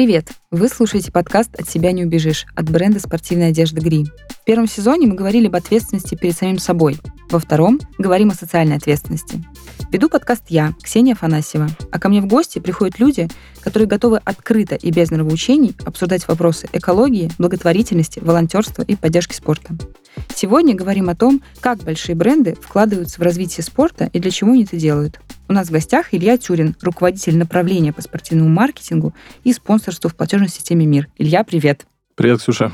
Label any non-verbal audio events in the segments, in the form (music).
Привет! Вы слушаете подкаст «От себя не убежишь» от бренда спортивной одежды «Гри». В первом сезоне мы говорили об ответственности перед самим собой. Во втором говорим о социальной ответственности. Веду подкаст я, Ксения Афанасьева, а ко мне в гости приходят люди, которые готовы открыто и без нравоучений обсуждать вопросы экологии, благотворительности, волонтерства и поддержки спорта. Сегодня говорим о том, как большие бренды вкладываются в развитие спорта и для чего они это делают. У нас в гостях Илья Тюрин, руководитель направления по спортивному маркетингу и спонсорству в платежной системе «Мир». Илья, привет. Привет, Ксюша.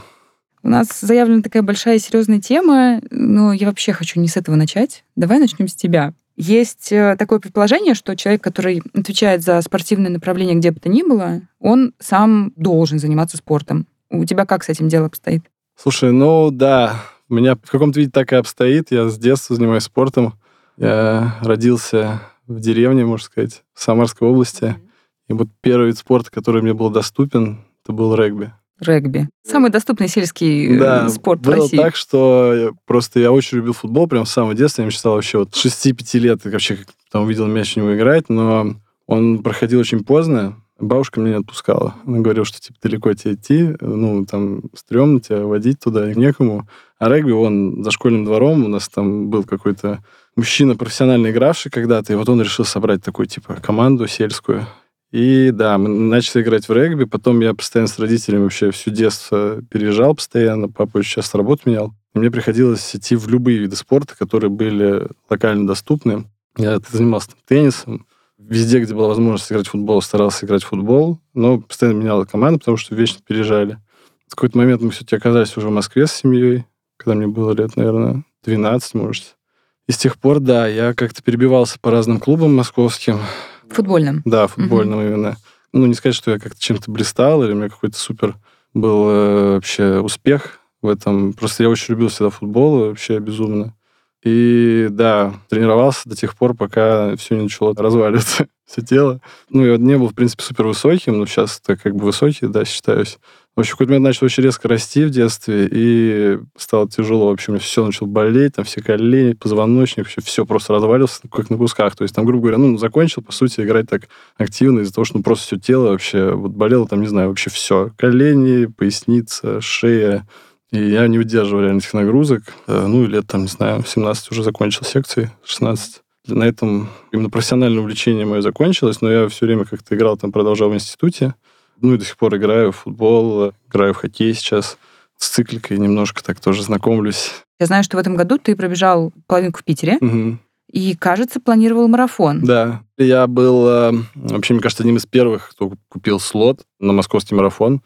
У нас заявлена такая большая и серьезная тема, но я вообще хочу не с этого начать. Давай начнем с тебя. Есть э, такое предположение, что человек, который отвечает за спортивное направление где бы то ни было, он сам должен заниматься спортом. У тебя как с этим дело обстоит? Слушай, ну да, у меня в каком-то виде так и обстоит. Я с детства занимаюсь спортом. Я родился в деревне, можно сказать, в Самарской области. И вот первый вид спорта, который мне был доступен, это был регби. Регби. Самый доступный сельский э, да, спорт было в России. так, что я, просто я очень любил футбол, прям с самого детства. Я мечтал вообще вот с 6-5 лет вообще там увидел мяч у него играть, но он проходил очень поздно. Бабушка меня не отпускала. Она говорила, что типа далеко тебе идти, ну, там, стрёмно тебя водить туда, некому. А регби, он за школьным двором, у нас там был какой-то мужчина, профессионально игравший когда-то, и вот он решил собрать такую, типа, команду сельскую. И да, мы начали играть в регби, потом я постоянно с родителями вообще всю детство переезжал постоянно, папа часто работу менял. И мне приходилось идти в любые виды спорта, которые были локально доступны. Я занимался там, теннисом, везде, где была возможность играть в футбол, старался играть в футбол, но постоянно менял команду, потому что вечно переезжали. В какой-то момент мы все-таки оказались уже в Москве с семьей, когда мне было лет, наверное, 12, может. И с тех пор, да, я как-то перебивался по разным клубам московским. Футбольным? Да, футбольным угу. именно. Ну, не сказать, что я как-то чем-то блистал, или у меня какой-то супер был э, вообще успех в этом. Просто я очень любил всегда футбол, вообще безумно. И да, тренировался до тех пор, пока все не начало разваливаться, все тело. Ну, я не был, в принципе, супер высоким, но сейчас так как бы высокий, да, считаюсь. В общем, какой-то момент начал очень резко расти в детстве, и стало тяжело. В общем, все начало болеть, там все колени, позвоночник, вообще все просто развалился, как на кусках. То есть там, грубо говоря, ну, закончил, по сути, играть так активно из-за того, что ну, просто все тело вообще вот болело, там, не знаю, вообще все. Колени, поясница, шея, и я не выдерживал реально этих нагрузок. Э, ну, и лет, там, не знаю, 17 уже закончил секции, 16. На этом именно профессиональное увлечение мое закончилось, но я все время как-то играл, там, продолжал в институте. Ну, и до сих пор играю в футбол, играю в хоккей сейчас. С цикликой немножко так тоже знакомлюсь. Я знаю, что в этом году ты пробежал половинку в Питере. Угу. И, кажется, планировал марафон. Да. Я был, э, вообще, мне кажется, одним из первых, кто купил слот на московский марафон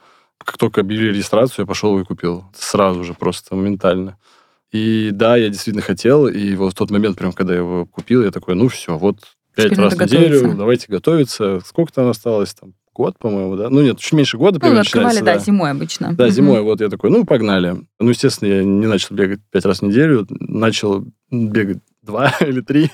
как только объявили регистрацию, я пошел и купил. Сразу же, просто моментально. И да, я действительно хотел, и вот в тот момент, прям когда я его купил, я такой, ну все, вот пять раз в неделю, готовиться. давайте готовиться. Сколько там осталось? Там год, по-моему, да? Ну нет, чуть меньше года. Ну, открывали, да, да, зимой обычно. Да, угу. зимой. Вот я такой, ну, погнали. Ну, естественно, я не начал бегать пять раз в неделю, начал бегать два (laughs) или три.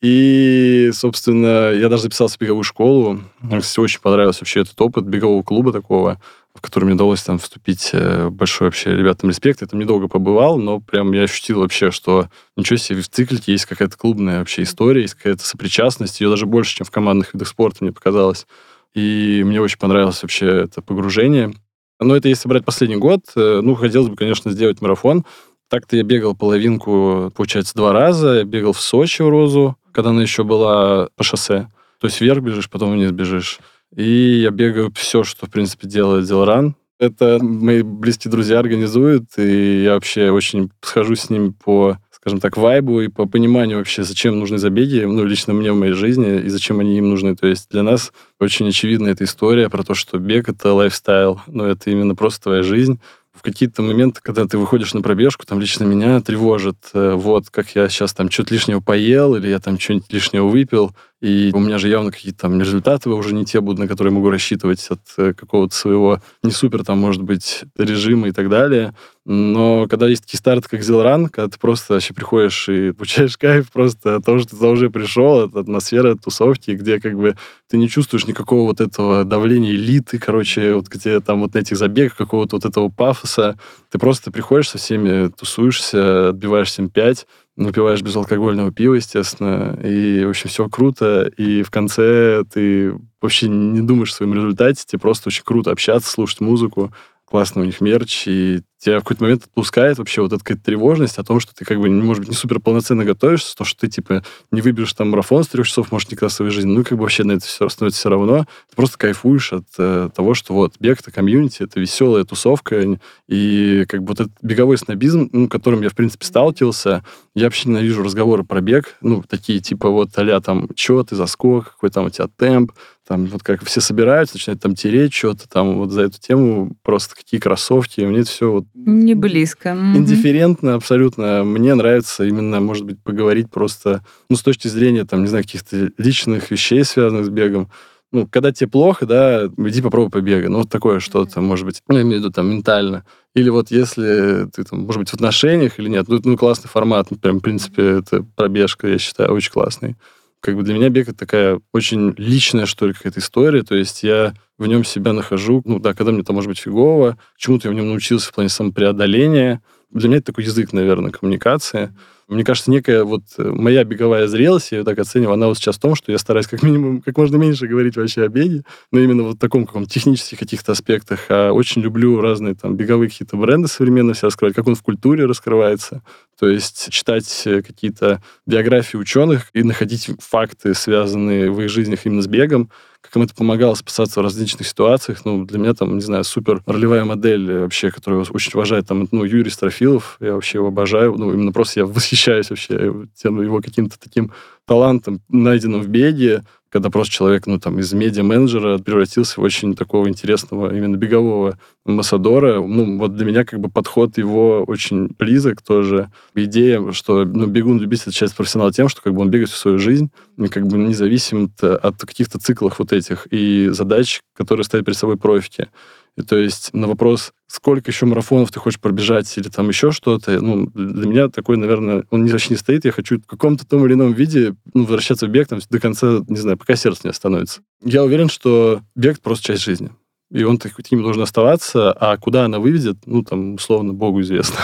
И, собственно, я даже записался в беговую школу. Мне, кстати, очень понравился вообще этот опыт бегового клуба такого в который мне удалось там вступить. Э, большой вообще ребятам респект. Я там недолго побывал, но прям я ощутил вообще, что ничего себе, в циклике есть какая-то клубная вообще история, есть какая-то сопричастность. Ее даже больше, чем в командных видах спорта, мне показалось. И мне очень понравилось вообще это погружение. Но это если брать последний год, э, ну, хотелось бы, конечно, сделать марафон. Так-то я бегал половинку, получается, два раза. Я бегал в Сочи в Розу, когда она еще была по шоссе. То есть вверх бежишь, потом вниз бежишь. И я бегаю все, что, в принципе, делает Зелран. Это мои близкие друзья организуют, и я вообще очень схожу с ними по скажем так, вайбу и по пониманию вообще, зачем нужны забеги, ну, лично мне в моей жизни, и зачем они им нужны. То есть для нас очень очевидна эта история про то, что бег — это лайфстайл, ну, это именно просто твоя жизнь, в какие-то моменты, когда ты выходишь на пробежку, там лично меня тревожит, э, вот, как я сейчас там что-то лишнего поел, или я там что-нибудь лишнего выпил, и у меня же явно какие-то там результаты уже не те будут, на которые могу рассчитывать от э, какого-то своего не супер, там, может быть, режима и так далее. Но когда есть такие старты, как Зилран, когда ты просто вообще приходишь и получаешь (laughs) кайф просто от того, что ты туда уже пришел, от атмосферы, от тусовки, где как бы ты не чувствуешь никакого вот этого давления элиты, короче, вот где там вот на этих забегах какого-то вот этого пафоса. Ты просто приходишь со всеми, тусуешься, отбиваешь 7-5, выпиваешь безалкогольного пива, естественно, и, в общем, все круто, и в конце ты вообще не думаешь о своем результате, тебе просто очень круто общаться, слушать музыку, классно у них мерч, и тебя в какой-то момент отпускает вообще вот эта какая-то тревожность о том, что ты как бы, может быть, не супер полноценно готовишься, то, что ты, типа, не выберешь там марафон с трех часов, может, никогда в своей жизни, ну, как бы вообще на это все становится все равно. Ты просто кайфуешь от э, того, что вот бег — это комьюнити, это веселая тусовка, и как бы вот этот беговой снобизм, ну, которым я, в принципе, сталкивался, я вообще ненавижу разговоры про бег, ну, такие, типа, вот, а там, что ты, заскок, какой там у тебя темп, там вот как все собираются, начинают там тереть что-то, там вот за эту тему просто какие кроссовки, мне это все вот... Не близко. Индифферентно абсолютно. Мне нравится именно, может быть, поговорить просто, ну, с точки зрения, там, не знаю, каких-то личных вещей, связанных с бегом. Ну, когда тебе плохо, да, иди попробуй побегай. Ну, вот такое что-то, может быть, ну, я имею в виду там ментально. Или вот если ты, там, может быть, в отношениях или нет, ну, ну классный формат, ну, прям, в принципе, это пробежка, я считаю, очень классный как бы для меня бег это такая очень личная, что ли, какая-то история. То есть я в нем себя нахожу, ну да, когда мне там может быть фигово, чему-то я в нем научился в плане самопреодоления. Для меня это такой язык, наверное, коммуникации. Мне кажется, некая вот э, моя беговая зрелость, я ее так оцениваю, она вот сейчас в том, что я стараюсь как минимум как можно меньше говорить вообще о беге, но именно вот в таком каком технических каких-то аспектах. А очень люблю разные там беговые какие-то бренды современные все раскрывать, как он в культуре раскрывается. То есть читать э, какие-то биографии ученых и находить факты, связанные в их жизнях именно с бегом, как им это помогало спасаться в различных ситуациях. Ну, для меня там, не знаю, супер ролевая модель вообще, которую очень уважает там, ну, Юрий Строфилов. Я вообще его обожаю. Ну, именно просто я восхищаюсь вообще тем его каким-то таким талантом, найденным в беге, когда просто человек, ну, там, из медиа-менеджера превратился в очень такого интересного именно бегового амбассадора. Ну, вот для меня как бы подход его очень близок тоже. Идея, что, ну, бегун-любитель отличается профессионал тем, что как бы он бегает всю свою жизнь, как бы независим от каких-то циклов вот этих и задач, которые ставят перед собой профики. И то есть на вопрос, сколько еще марафонов ты хочешь пробежать или там еще что-то, ну, для меня такой, наверное, он вообще не стоит. Я хочу в каком-то том или ином виде ну, возвращаться в бег там, до конца, не знаю, пока сердце не остановится. Я уверен, что бег просто часть жизни. И он таким должен оставаться, а куда она выведет, ну, там, условно, Богу известно.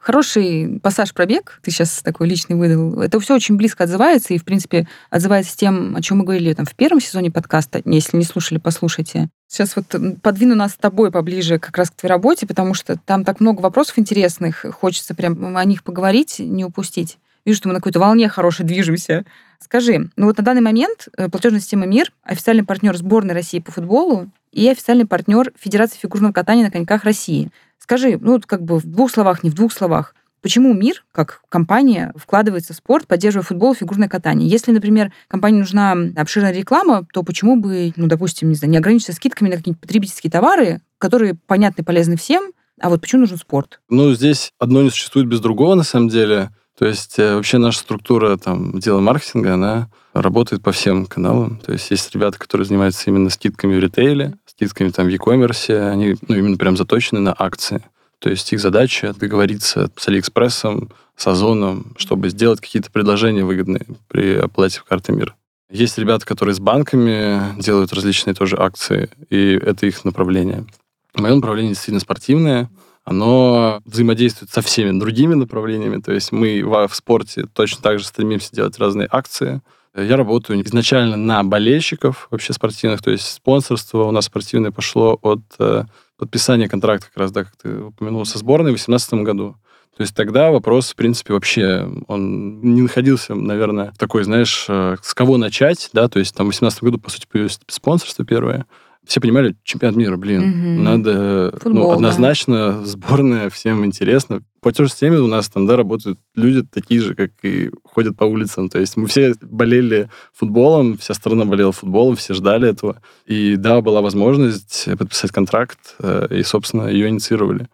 Хороший пассаж пробег, ты сейчас такой личный выдал. Это все очень близко отзывается и, в принципе, отзывается тем, о чем мы говорили там в первом сезоне подкаста. Если не слушали, послушайте. Сейчас вот подвину нас с тобой поближе как раз к твоей работе, потому что там так много вопросов интересных, хочется прям о них поговорить, не упустить. Вижу, что мы на какой-то волне хорошей движемся. Скажи, ну вот на данный момент э, платежная система МИР официальный партнер сборной России по футболу и официальный партнер Федерации фигурного катания на коньках России. Скажи, ну как бы в двух словах, не в двух словах, Почему мир, как компания, вкладывается в спорт, поддерживая футбол и фигурное катание? Если, например, компании нужна обширная реклама, то почему бы, ну, допустим, не знаю, не ограничиться скидками на какие-нибудь потребительские товары, которые понятны и полезны всем, а вот почему нужен спорт? Ну, здесь одно не существует без другого, на самом деле. То есть э, вообще наша структура там дела маркетинга, она работает по всем каналам. То есть есть ребята, которые занимаются именно скидками в ритейле, скидками там в e-commerce, они ну, именно прям заточены на акции. То есть их задача договориться с Алиэкспрессом, с Озоном, чтобы сделать какие-то предложения выгодные при оплате в карты мира. Есть ребята, которые с банками делают различные тоже акции, и это их направление. Мое направление действительно спортивное оно взаимодействует со всеми другими направлениями. То есть мы в, спорте точно так же стремимся делать разные акции. Я работаю изначально на болельщиков вообще спортивных, то есть спонсорство у нас спортивное пошло от э, подписания контракта, как раз, да, как ты упомянул, со сборной в 2018 году. То есть тогда вопрос, в принципе, вообще, он не находился, наверное, такой, знаешь, э, с кого начать, да, то есть там в 2018 году, по сути, появилось спонсорство первое, все понимали, чемпионат мира, блин, угу. надо, Футбол, ну, однозначно, да. сборная, всем интересно. По той же системе у нас там, да, работают люди такие же, как и ходят по улицам. То есть мы все болели футболом, вся страна болела футболом, все ждали этого. И да, была возможность подписать контракт, э, и, собственно, ее инициировали.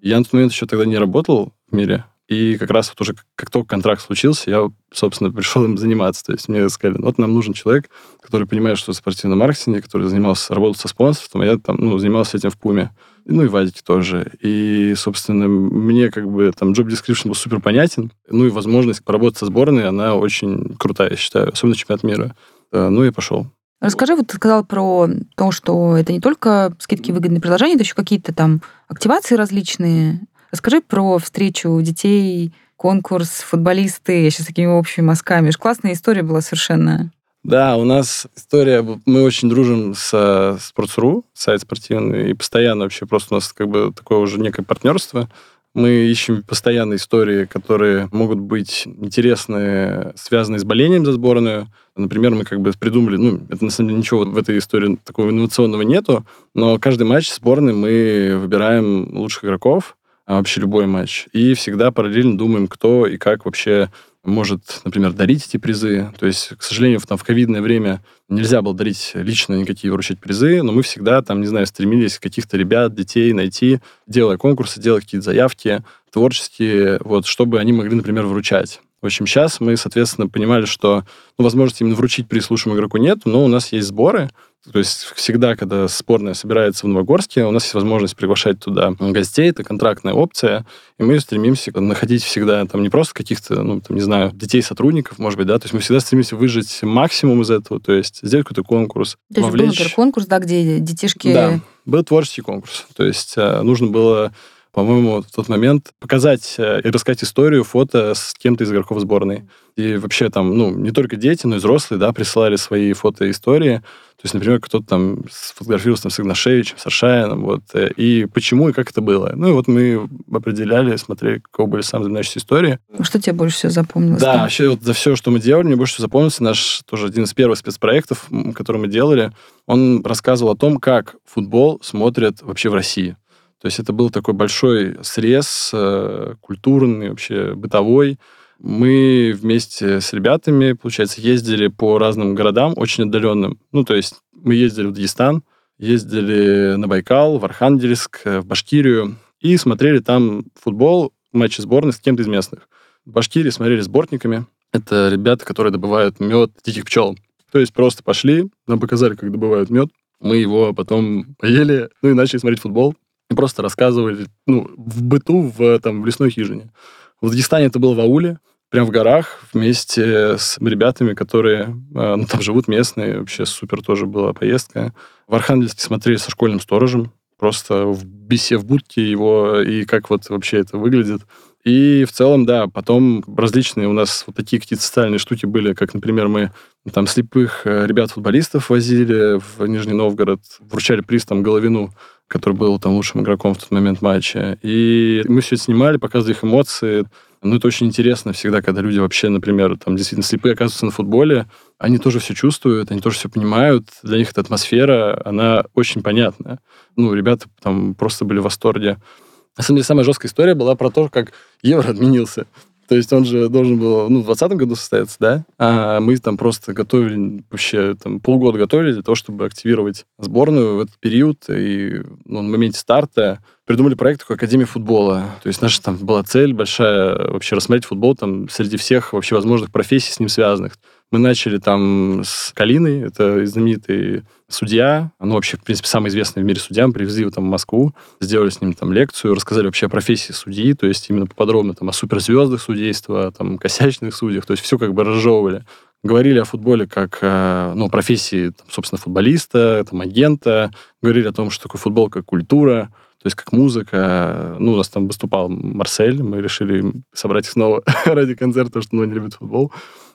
Я на тот момент еще тогда не работал в мире, и как раз вот уже как только контракт случился, я, собственно, пришел им заниматься. То есть мне сказали, вот нам нужен человек, который понимает, что в спортивном маркетинге, который занимался, работал со спонсорством, а я там, ну, занимался этим в Пуме. Ну и Вадик тоже. И, собственно, мне как бы там job description был супер понятен. Ну и возможность поработать со сборной, она очень крутая, я считаю, особенно чемпионат мира. Ну и пошел. Расскажи, вот ты сказал про то, что это не только скидки выгодные предложения, это еще какие-то там активации различные. Расскажи про встречу детей, конкурс, футболисты, я сейчас такими общими мазками. Классная история была совершенно. Да, у нас история, мы очень дружим с Sports.ru, сайт спортивный, и постоянно вообще просто у нас как бы такое уже некое партнерство. Мы ищем постоянно истории, которые могут быть интересны, связанные с болением за сборную. Например, мы как бы придумали, ну, это на самом деле ничего в этой истории такого инновационного нету, но каждый матч сборной мы выбираем лучших игроков, а вообще любой матч, и всегда параллельно думаем, кто и как вообще может, например, дарить эти призы. То есть, к сожалению, в, там, в ковидное время нельзя было дарить лично никакие вручать призы, но мы всегда, там, не знаю, стремились каких-то ребят, детей найти, делая конкурсы, делая какие-то заявки творческие, вот, чтобы они могли, например, вручать. В общем, сейчас мы, соответственно, понимали, что ну, возможности именно вручить приз лучшему игроку нет, но у нас есть сборы, то есть всегда, когда сборная собирается в Новогорске, у нас есть возможность приглашать туда гостей, это контрактная опция, и мы стремимся находить всегда там не просто каких-то, ну, там, не знаю, детей-сотрудников, может быть, да, то есть мы всегда стремимся выжить максимум из этого, то есть сделать какой-то конкурс, то есть вовлечь... был, например, конкурс, да, где детишки... Да, был творческий конкурс, то есть э, нужно было по-моему, в тот момент показать э, и рассказать историю, фото с кем-то из игроков сборной. И вообще там, ну, не только дети, но и взрослые, да, присылали свои фото и истории. То есть, например, кто-то там сфотографировался там, с Игнашевичем, с Аршаином, вот, э, и почему и как это было. Ну, и вот мы определяли, смотрели, какого были самые запоминающиеся истории. Что тебе больше всего запомнилось? Да, вообще вот за все, что мы делали, мне больше всего запомнился наш тоже один из первых спецпроектов, который мы делали. Он рассказывал о том, как футбол смотрят вообще в России. То есть это был такой большой срез э, культурный, вообще бытовой. Мы вместе с ребятами, получается, ездили по разным городам, очень отдаленным. Ну, то есть мы ездили в Дагестан, ездили на Байкал, в Архангельск, в Башкирию и смотрели там футбол, матчи сборной с кем-то из местных. В Башкирии смотрели с бортниками. Это ребята, которые добывают мед диких пчел. То есть просто пошли, нам показали, как добывают мед. Мы его потом поели, ну и начали смотреть футбол просто рассказывали, ну, в быту, в, там, в лесной хижине. В Дагестане это было в ауле, прям в горах, вместе с ребятами, которые э, ну, там живут местные. Вообще супер тоже была поездка. В Архангельске смотрели со школьным сторожем, просто в бесе в будке его, и как вот вообще это выглядит. И в целом, да, потом различные у нас вот такие какие-то социальные штуки были, как, например, мы там слепых э, ребят-футболистов возили в Нижний Новгород, вручали приз там Головину который был там лучшим игроком в тот момент матча. И мы все это снимали, показывали их эмоции. Ну, это очень интересно всегда, когда люди вообще, например, там действительно слепые оказываются на футболе, они тоже все чувствуют, они тоже все понимают. Для них эта атмосфера, она очень понятная. Ну, ребята там просто были в восторге. На самом деле, самая жесткая история была про то, как Евро отменился. То есть он же должен был ну, в 2020 году состояться, да? А мы там просто готовили, вообще там полгода готовили для того, чтобы активировать сборную в этот период. И ну, на моменте старта придумали проект такой Академии футбола. То есть наша там была цель большая вообще рассмотреть футбол там среди всех вообще возможных профессий с ним связанных. Мы начали там с Калиной, это знаменитый судья, ну, вообще, в принципе, самый известный в мире судья, мы привезли его там в Москву, сделали с ним там лекцию, рассказали вообще о профессии судьи, то есть именно подробно там о суперзвездах судейства, там, косячных судьях, то есть все как бы разжевывали. Говорили о футболе как, э, ну, профессии, там, собственно, футболиста, там, агента, говорили о том, что такое футбол как культура, то есть как музыка. Ну, у нас там выступал Марсель, мы решили собрать их снова (laughs) ради концерта, что ну, они любят футбол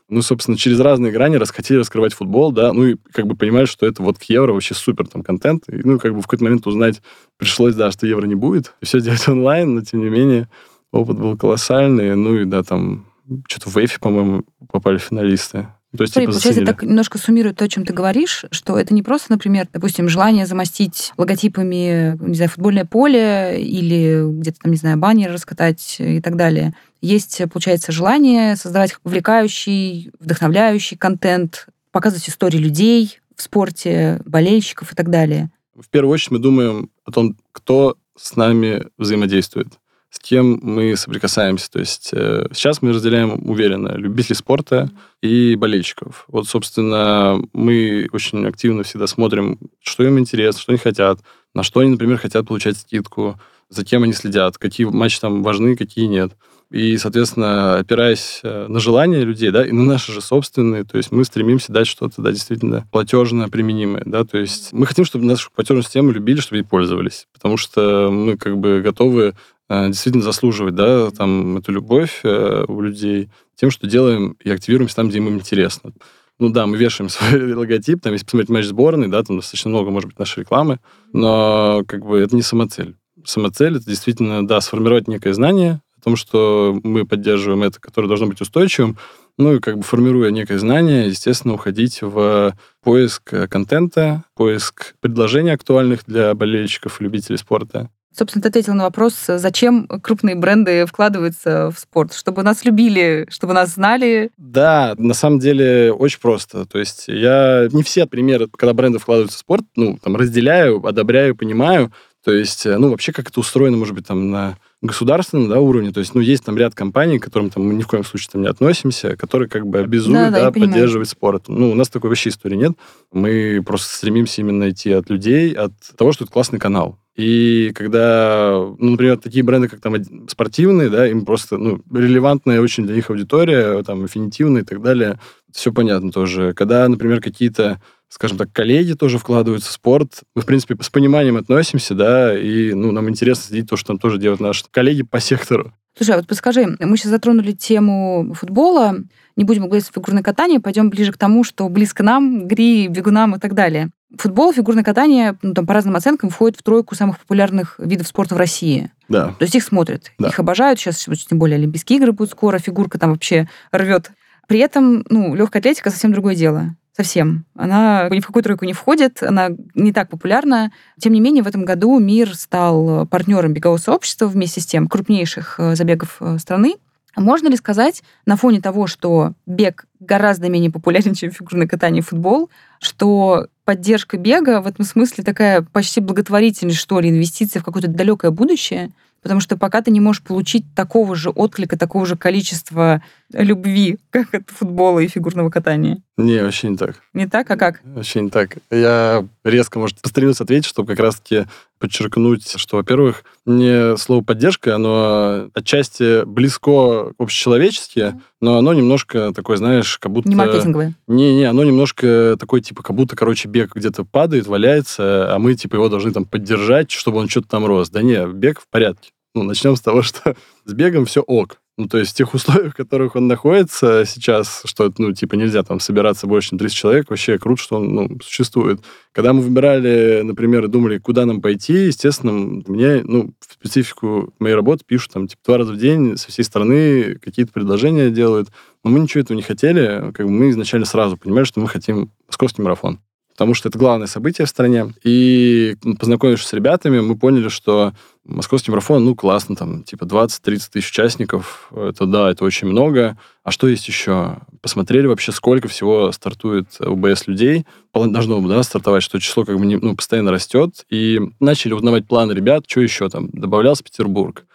ну, собственно, через разные грани расхотели раскрывать футбол, да, ну, и как бы понимали, что это вот к евро вообще супер там контент, и, ну, как бы в какой-то момент узнать пришлось, да, что евро не будет, и все делать (laughs) онлайн, но, тем не менее, опыт был колоссальный, ну, и, да, там, что-то в Эфи, по-моему, попали финалисты. То есть, Смотри, типа, получается, так немножко суммирует то, о чем ты говоришь, что это не просто, например, допустим, желание замостить логотипами, не знаю, футбольное поле или где-то там, не знаю, баннер раскатать и так далее. Есть, получается, желание создавать увлекающий, вдохновляющий контент, показывать истории людей в спорте, болельщиков и так далее. В первую очередь мы думаем о том, кто с нами взаимодействует с кем мы соприкасаемся. То есть э, сейчас мы разделяем уверенно любителей спорта и болельщиков. Вот, собственно, мы очень активно всегда смотрим, что им интересно, что они хотят, на что они, например, хотят получать скидку, за кем они следят, какие матчи там важны, какие нет. И, соответственно, опираясь э, на желания людей, да, и на наши же собственные, то есть мы стремимся дать что-то, да, действительно платежно применимое, да, то есть мы хотим, чтобы нашу платежную систему любили, чтобы ей пользовались, потому что мы как бы готовы э, действительно заслуживать, да, там, эту любовь э, у людей тем, что делаем и активируемся там, где им интересно. Ну да, мы вешаем (laughs) свой логотип, там, если посмотреть матч сборной, да, там достаточно много, может быть, нашей рекламы, но как бы это не самоцель. Самоцель — это действительно, да, сформировать некое знание том, что мы поддерживаем это, которое должно быть устойчивым, ну и как бы формируя некое знание, естественно, уходить в поиск контента, поиск предложений актуальных для болельщиков и любителей спорта. Собственно, ты ответил на вопрос, зачем крупные бренды вкладываются в спорт? Чтобы нас любили, чтобы нас знали? Да, на самом деле очень просто. То есть я не все примеры, когда бренды вкладываются в спорт, ну, там, разделяю, одобряю, понимаю. То есть, ну, вообще, как это устроено, может быть, там, на государственном да, уровне. То есть, ну, есть там ряд компаний, к которым там, мы ни в коем случае там, не относимся, которые как бы обязуют да, да, да, поддерживать спорт. Ну, у нас такой вообще истории нет. Мы просто стремимся именно идти от людей, от того, что это классный канал. И когда, ну, например, такие бренды, как там спортивные, да, им просто, ну, релевантная очень для них аудитория, там, аффинитивная и так далее, все понятно тоже. Когда, например, какие-то скажем так, коллеги тоже вкладываются в спорт. Мы, в принципе, с пониманием относимся, да, и ну, нам интересно следить то, что там тоже делают наши коллеги по сектору. Слушай, а вот подскажи, мы сейчас затронули тему футбола, не будем говорить о фигурное катание, пойдем ближе к тому, что близко нам, гри, бегунам и так далее. Футбол, фигурное катание, ну, там, по разным оценкам, входит в тройку самых популярных видов спорта в России. Да. То есть их смотрят, да. их обожают. Сейчас, тем более, Олимпийские игры будут скоро, фигурка там вообще рвет. При этом, ну, легкая атлетика совсем другое дело. Совсем. Она ни в какую тройку не входит, она не так популярна. Тем не менее, в этом году мир стал партнером бегового сообщества вместе с тем крупнейших э, забегов э, страны. Можно ли сказать, на фоне того, что бег гораздо менее популярен, (laughs) чем фигурное катание и футбол, что поддержка бега в этом смысле такая почти благотворительность, что ли, инвестиция в какое-то далекое будущее, потому что пока ты не можешь получить такого же отклика, такого же количества любви, как от футбола и фигурного катания. Не, вообще не так. Не так? А как? Вообще не так. Я резко, может, постремился ответить, чтобы как раз-таки подчеркнуть, что, во-первых, мне слово «поддержка», оно отчасти близко общечеловечески, но оно немножко такое, знаешь, как будто... Не маркетинговое. Не-не, оно немножко такое, типа, как будто, короче, бег где-то падает, валяется, а мы, типа, его должны там поддержать, чтобы он что-то там рос. Да не, бег в порядке. Ну, начнем с того, (laughs) что с бегом все ок. Ну, то есть в тех условиях, в которых он находится сейчас, что, ну, типа, нельзя там собираться больше, чем 30 человек, вообще круто, что он, ну, существует. Когда мы выбирали, например, и думали, куда нам пойти, естественно, мне, ну, в специфику моей работы пишут там, типа, два раза в день со всей страны какие-то предложения делают. Но мы ничего этого не хотели. Как бы мы изначально сразу понимали, что мы хотим московский марафон потому что это главное событие в стране. И познакомившись с ребятами, мы поняли, что московский марафон, ну, классно, там, типа 20-30 тысяч участников, это да, это очень много. А что есть еще? Посмотрели вообще, сколько всего стартует УБС людей. Должно да, стартовать, что число как бы не, ну, постоянно растет. И начали узнавать планы ребят, что еще там. Добавлялся Петербург.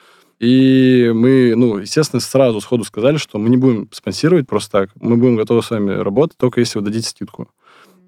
И мы, ну, естественно, сразу сходу сказали, что мы не будем спонсировать просто так. Мы будем готовы с вами работать, только если вы дадите скидку.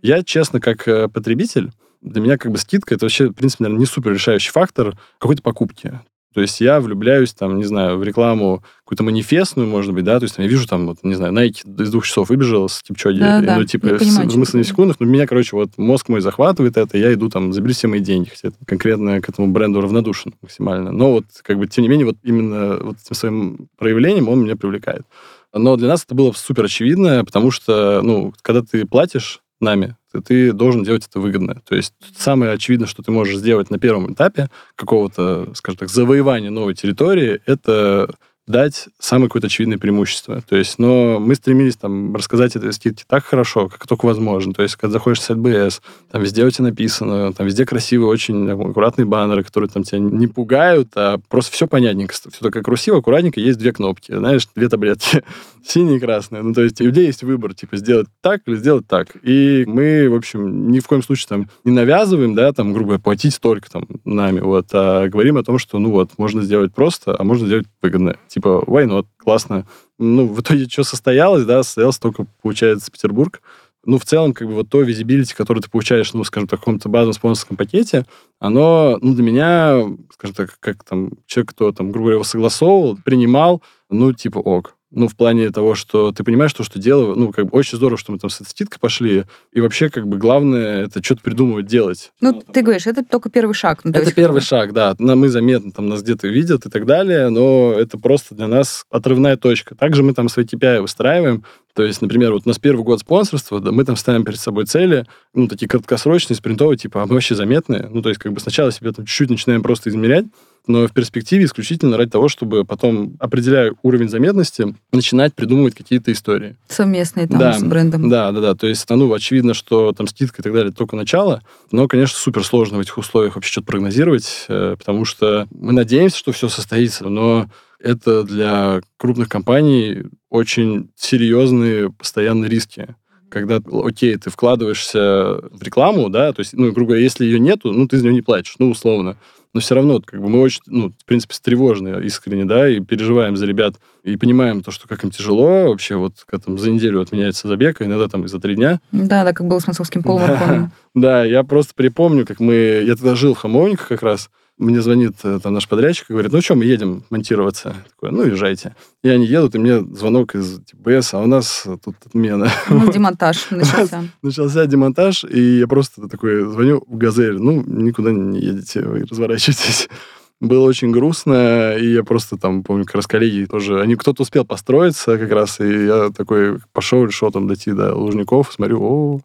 Я, честно, как э, потребитель, для меня как бы скидка это вообще, в принципе, наверное, не супер решающий фактор какой-то покупки. То есть я влюбляюсь, там, не знаю, в рекламу какую-то манифестную, может быть, да, то есть там, я вижу там, вот, не знаю, Nike из двух часов выбежал с Кипчоги, да, ну, да, типа, в, смысле не секундах, но меня, короче, вот мозг мой захватывает это, я иду там, забери все мои деньги, хотя конкретно к этому бренду равнодушен максимально. Но вот, как бы, тем не менее, вот именно вот этим своим проявлением он меня привлекает. Но для нас это было супер очевидно, потому что, ну, когда ты платишь нами, ты, ты должен делать это выгодно. То есть самое очевидное, что ты можешь сделать на первом этапе какого-то, скажем так, завоевания новой территории, это дать самое какое-то очевидное преимущество. То есть, но мы стремились там рассказать это скидки так хорошо, как только возможно. То есть, когда заходишь сайт БС, там везде у тебя написано, там везде красивые, очень аккуратные баннеры, которые там тебя не пугают, а просто все понятненько. Все такое красиво, аккуратненько, есть две кнопки, знаешь, две таблетки, (laughs) синие и красные. Ну, то есть, у людей есть выбор, типа, сделать так или сделать так. И мы, в общем, ни в коем случае там не навязываем, да, там, грубо говоря, платить столько там нами, вот, а говорим о том, что, ну вот, можно сделать просто, а можно сделать выгодно типа, why not, классно. Ну, в итоге что состоялось, да, состоялся только, получается, Петербург. Ну, в целом, как бы вот то визибилити, которое ты получаешь, ну, скажем так, в каком-то базовом спонсорском пакете, оно, ну, для меня, скажем так, как там человек, кто там, грубо говоря, его согласовывал, принимал, ну, типа, ок. Ну, в плане того, что ты понимаешь то, что дело, ну, как бы очень здорово, что мы там с статистикой пошли, и вообще, как бы, главное, это что-то придумывать, делать. Ну, ну ты говоришь, это только первый шаг. Ну, это есть... первый шаг, да. Мы заметно, там, нас где-то видят и так далее, но это просто для нас отрывная точка. Также мы там свои KPI выстраиваем, то есть, например, вот у нас первый год спонсорства, да, мы там ставим перед собой цели, ну, такие краткосрочные, спринтовые, типа, а мы вообще заметные. Ну, то есть, как бы сначала себе там чуть-чуть начинаем просто измерять, но в перспективе исключительно ради того, чтобы потом, определяя уровень заметности, начинать придумывать какие-то истории. Совместные там да, с брендом. Да, да, да. То есть, ну, очевидно, что там скидка и так далее только начало, но, конечно, супер сложно в этих условиях вообще что-то прогнозировать, э, потому что мы надеемся, что все состоится, но это для крупных компаний очень серьезные постоянные риски когда, окей, ты вкладываешься в рекламу, да, то есть, ну, грубо говоря, если ее нету, ну, ты за нее не платишь, ну, условно но все равно, как бы мы очень, ну, в принципе, встревожены искренне, да, и переживаем за ребят, и понимаем то, что как им тяжело вообще, вот, когда там за неделю отменяется забег, а иногда там и за три дня. Да, да, как было с московским полумарафоном. Да, (laughs) да, я просто припомню, как мы, я тогда жил в Хамовниках как раз, мне звонит э, там наш подрядчик и говорит, ну что, мы едем монтироваться. Такой, ну, езжайте. И они едут, и мне звонок из ТБС, а у нас тут отмена. Ну, демонтаж (laughs) начался. Начался демонтаж, и я просто такой звоню в Газель, ну, никуда не едете, вы разворачивайтесь. Было очень грустно, и я просто там, помню, как раз коллеги тоже, они кто-то успел построиться как раз, и я такой пошел, решил там дойти до Лужников, смотрю, о,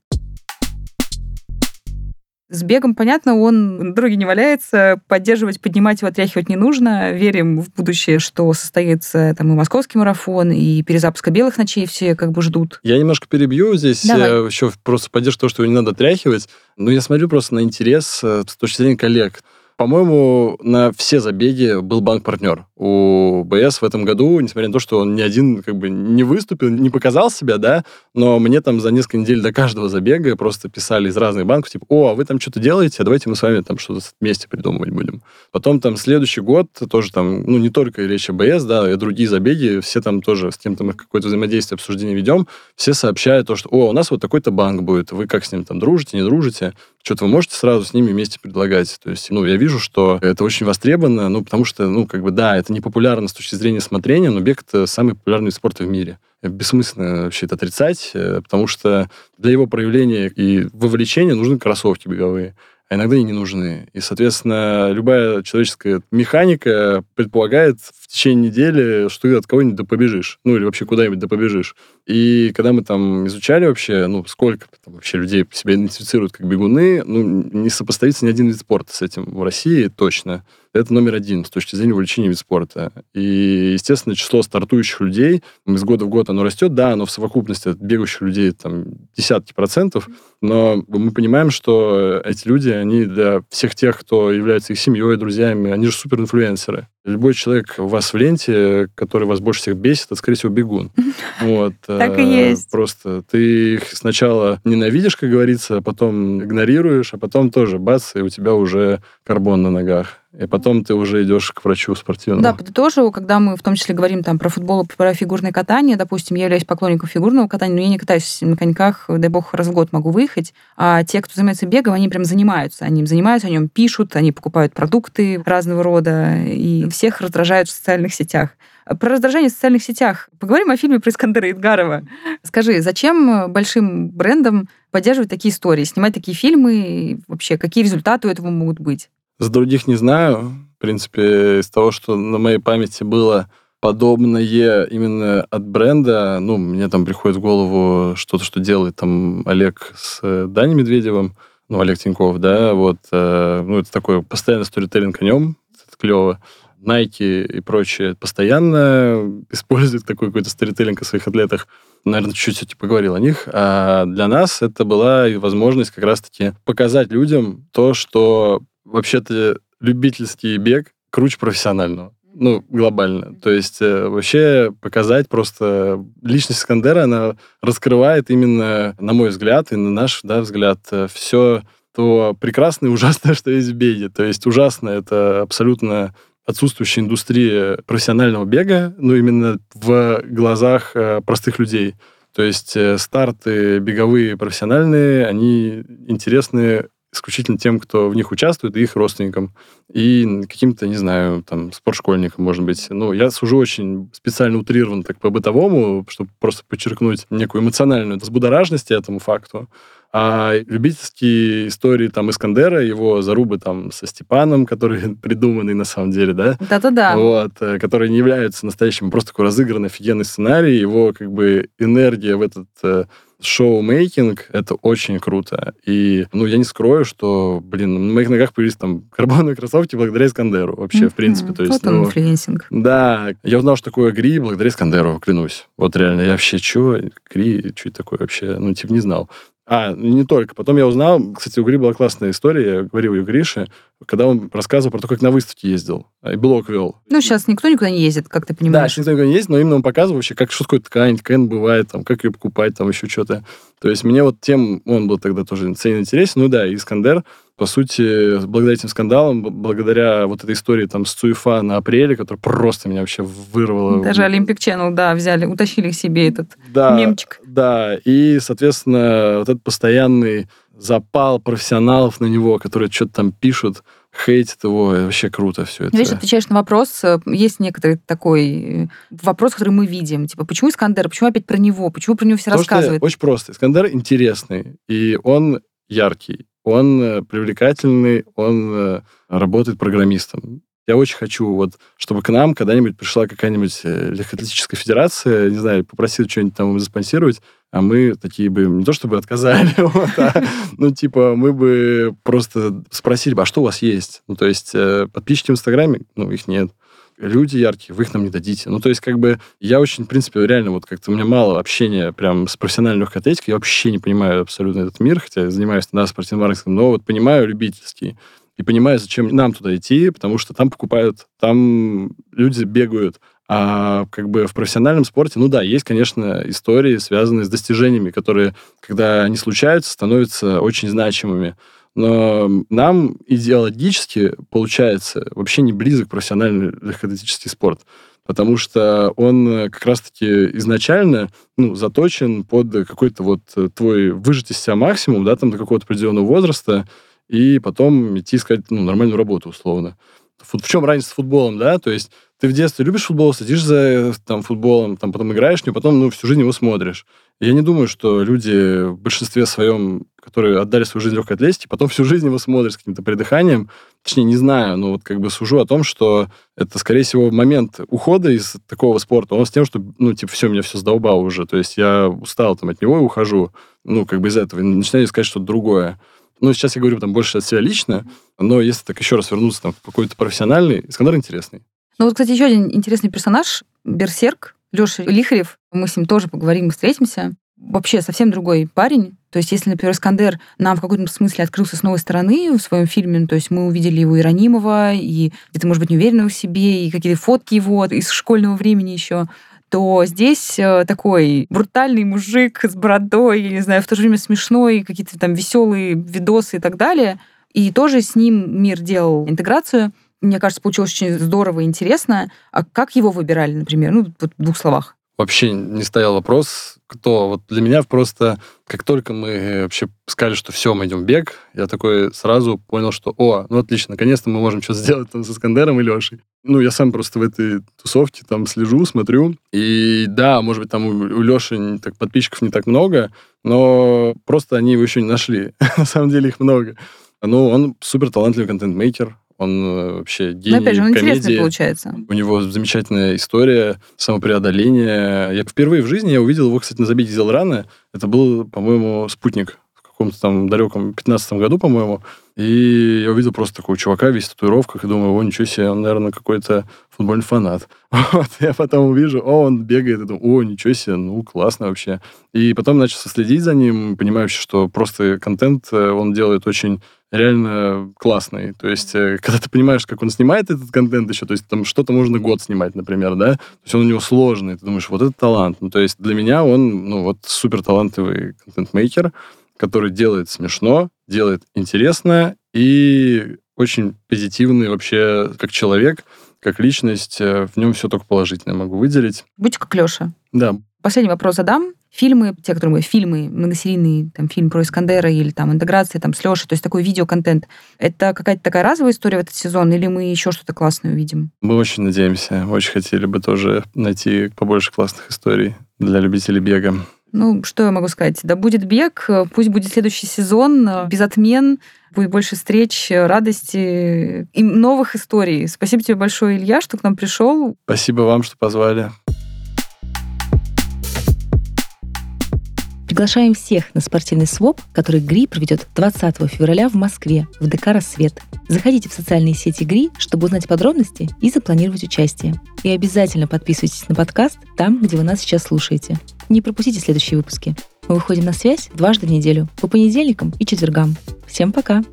с бегом, понятно, он на дороге не валяется, поддерживать, поднимать его, отряхивать не нужно. Верим в будущее, что состоится там и московский марафон, и перезапуска белых ночей все как бы ждут. Я немножко перебью здесь, Давай. Э, еще просто поддержку то, что его не надо отряхивать. Но я смотрю просто на интерес э, с точки зрения коллег. По-моему, на все забеги был банк-партнер у БС в этом году, несмотря на то, что он ни один как бы не выступил, не показал себя, да, но мне там за несколько недель до каждого забега просто писали из разных банков, типа, о, а вы там что-то делаете, а давайте мы с вами там что-то вместе придумывать будем. Потом там следующий год тоже там, ну, не только речь о БС, да, и другие забеги, все там тоже с кем-то мы какое-то взаимодействие, обсуждение ведем, все сообщают то, что, о, у нас вот такой-то банк будет, вы как с ним там дружите, не дружите, что-то вы можете сразу с ними вместе предлагать. То есть, ну, я вижу, что это очень востребовано, ну, потому что, ну, как бы, да, это не популярно с точки зрения смотрения, но бег — это самый популярный вид спорта в мире. Бессмысленно вообще это отрицать, э, потому что для его проявления и вовлечения нужны кроссовки беговые а иногда и не нужны. И, соответственно, любая человеческая механика предполагает течение недели, что ты от кого-нибудь да побежишь. Ну, или вообще куда-нибудь да побежишь. И когда мы там изучали вообще, ну, сколько там вообще людей себя идентифицируют как бегуны, ну, не сопоставится ни один вид спорта с этим в России точно это номер один с точки зрения увлечения вид спорта. И, естественно, число стартующих людей из года в год оно растет, да, оно в совокупности от бегущих людей там десятки процентов, но мы понимаем, что эти люди, они для всех тех, кто является их семьей, друзьями, они же суперинфлюенсеры. Любой человек у вас в ленте, который вас больше всех бесит, это, скорее всего, бегун. (laughs) Вот. Так и э, есть. Просто ты их сначала ненавидишь, как говорится, а потом игнорируешь, а потом тоже бац, и у тебя уже карбон на ногах. И потом ты уже идешь к врачу спортивному. Да, подытожу, когда мы в том числе говорим там про футбол, про фигурное катание, допустим, я являюсь поклонником фигурного катания, но я не катаюсь на коньках, дай бог, раз в год могу выехать. А те, кто занимается бегом, они прям занимаются. Они им занимаются, о нем пишут, они покупают продукты разного рода, и всех раздражают в социальных сетях. Про раздражение в социальных сетях. Поговорим о фильме про Искандера Идгарова. Скажи, зачем большим брендам поддерживать такие истории, снимать такие фильмы? Вообще, какие результаты у этого могут быть? С других не знаю. В принципе, из того, что на моей памяти было подобное именно от бренда, ну, мне там приходит в голову что-то, что делает там Олег с э, Даней Медведевым, ну, Олег Тиньков, да, вот, э, ну, это такой постоянный сторителлинг о нем, это клево. Nike и прочее постоянно (laughs) используют такой какой-то сторителлинг о своих атлетах. Наверное, чуть-чуть поговорил о них. А для нас это была возможность как раз-таки показать людям то, что вообще-то любительский бег круче профессионального. Ну, глобально. То есть э, вообще показать просто личность Искандера, она раскрывает именно, на мой взгляд, и на наш да, взгляд, э, все то прекрасное и ужасное, (laughs) что есть в беге. То есть ужасное — это абсолютно отсутствующая индустрия профессионального бега, ну, именно в глазах э, простых людей. То есть старты беговые профессиональные, они интересны исключительно тем, кто в них участвует, и их родственникам, и каким-то, не знаю, там, спортшкольникам, может быть. Ну, я сужу очень специально утрированно так по-бытовому, чтобы просто подчеркнуть некую эмоциональную взбудораженность этому факту. А любительские истории там Искандера, его зарубы там со Степаном, которые (laughs) придуманы на самом деле, да? Да-да-да. Вот, э, которые не являются настоящим, просто такой разыгранный офигенный сценарий, его как бы энергия в этот э, showmaking — это очень круто. И, ну, я не скрою, что, блин, на моих ногах появились там карбоновые кроссовки благодаря Искандеру вообще, mm-hmm. в принципе. То есть, вот ну, influencing. Да, я узнал, что такое ГРИ благодаря Искандеру, клянусь. Вот реально, я вообще, что, Гри, что это такое вообще? Ну, типа, не знал. А, не только. Потом я узнал, кстати, у Гри была классная история, я говорил ее Грише, когда он рассказывал про то, как на выставке ездил, и блог вел. Ну, сейчас никто никуда не ездит, как ты понимаешь. Да, сейчас никто никуда не ездит, но именно он показывал вообще, как, что такое ткань, ткань бывает, там, как ее покупать, там, еще что-то. То есть мне вот тем, он был тогда тоже ценен интересен. Ну да, Искандер, по сути, благодаря этим скандалам, благодаря вот этой истории там с Цуефа на апреле, которая просто меня вообще вырвала. Даже Олимпик Channel, да, взяли, утащили к себе этот да, мемчик. Да, и, соответственно, вот этот постоянный запал профессионалов на него, которые что-то там пишут, хейтит его, вообще круто все это. Видишь, отвечаешь на вопрос, э, есть некоторый такой э, вопрос, который мы видим, типа, почему Искандер, почему опять про него, почему про него все Потому рассказывают? очень просто. Искандер интересный, и он яркий, он э, привлекательный, он работает программистом. Я очень хочу, вот, чтобы к нам когда-нибудь пришла какая-нибудь легкоатлетическая федерация, не знаю, попросила что-нибудь там заспонсировать, а мы такие бы не то чтобы отказали, (laughs) вот, а, ну, типа, мы бы просто спросили бы, а что у вас есть? Ну, то есть, э, подписчики в Инстаграме, ну, их нет. Люди яркие, вы их нам не дадите. Ну, то есть, как бы, я очень, в принципе, реально, вот как-то у меня мало общения прям с профессиональной легкой атлетикой, я вообще не понимаю абсолютно этот мир, хотя я занимаюсь, да, спортивным маркетингом, но вот понимаю любительский и понимаю, зачем нам туда идти, потому что там покупают, там люди бегают, а как бы в профессиональном спорте, ну да, есть, конечно, истории, связанные с достижениями, которые, когда они случаются, становятся очень значимыми. Но нам идеологически, получается, вообще не близок профессиональный легкоатлетический спорт потому что он как раз-таки изначально ну, заточен под какой-то вот твой выжить из себя максимум, да, там до какого-то определенного возраста, и потом идти искать ну, нормальную работу, условно. В чем разница с футболом, да? То есть ты в детстве любишь футбол, сидишь за там, футболом, там, потом играешь в него, потом ну, всю жизнь его смотришь. я не думаю, что люди в большинстве своем, которые отдали свою жизнь легкой атлетике, потом всю жизнь его смотрят с каким-то придыханием. Точнее, не знаю, но вот как бы сужу о том, что это, скорее всего, момент ухода из такого спорта, он с тем, что, ну, типа, все, меня все задолбало уже. То есть я устал там от него и ухожу. Ну, как бы из этого. И начинаю искать что-то другое. Ну, сейчас я говорю там больше от себя лично, но если так еще раз вернуться там в какой-то профессиональный, Искандер интересный. Ну вот, кстати, еще один интересный персонаж, Берсерк, Леша Лихарев. Мы с ним тоже поговорим и встретимся. Вообще совсем другой парень. То есть, если, например, Искандер нам в каком-то смысле открылся с новой стороны в своем фильме, то есть мы увидели его и ранимого, и где-то, может быть, неуверенного в себе, и какие-то фотки его из школьного времени еще, то здесь э, такой брутальный мужик с бородой, я не знаю, в то же время смешной, какие-то там веселые видосы и так далее. И тоже с ним мир делал интеграцию мне кажется, получилось очень здорово и интересно. А как его выбирали, например? Ну, в двух словах. Вообще не стоял вопрос, кто. Вот для меня просто, как только мы вообще сказали, что все, мы идем бег, я такой сразу понял, что, о, ну отлично, наконец-то мы можем что-то сделать там со Скандером и Лешей. Ну, я сам просто в этой тусовке там слежу, смотрю. И да, может быть, там у, у Леши так, подписчиков не так много, но просто они его еще не нашли. (laughs) На самом деле их много. Ну, он супер талантливый контент-мейкер, он э, вообще гений Но, опять же, он комедии. интересный получается. У него замечательная история самопреодоления. Я впервые в жизни я увидел его, кстати, на забеге Зелрана. Это был, по-моему, спутник в каком-то там далеком 15 году, по-моему. И я увидел просто такого чувака весь в татуировках, и думаю, о, ничего себе, он, наверное, какой-то футбольный фанат. (laughs) Вот, я потом увижу, о, он бегает, и думаю, о, ничего себе, ну, классно вообще. И потом начал следить за ним, понимаю, что просто контент э, он делает очень реально классный. То есть, э, когда ты понимаешь, как он снимает этот контент еще, то есть там что-то можно год снимать, например, да, то есть он у него сложный, ты думаешь, вот это талант. Ну, то есть для меня он, ну, вот супер талантливый контент-мейкер, который делает смешно, делает интересно и очень позитивный вообще как человек, как личность. Э, в нем все только положительное могу выделить. Будь как Леша. Да. Последний вопрос задам. Фильмы, те, которые мы, фильмы, многосерийный там, фильм про Искандера или там интеграция там, с Лешей, то есть такой видеоконтент, это какая-то такая разовая история в этот сезон, или мы еще что-то классное увидим? Мы очень надеемся, очень хотели бы тоже найти побольше классных историй для любителей бега. Ну, что я могу сказать? Да будет бег, пусть будет следующий сезон, без отмен, будет больше встреч, радости и новых историй. Спасибо тебе большое, Илья, что к нам пришел. Спасибо вам, что позвали. Приглашаем всех на спортивный своп, который ГРИ проведет 20 февраля в Москве в ДК «Рассвет». Заходите в социальные сети ГРИ, чтобы узнать подробности и запланировать участие. И обязательно подписывайтесь на подкаст там, где вы нас сейчас слушаете. Не пропустите следующие выпуски. Мы выходим на связь дважды в неделю, по понедельникам и четвергам. Всем пока!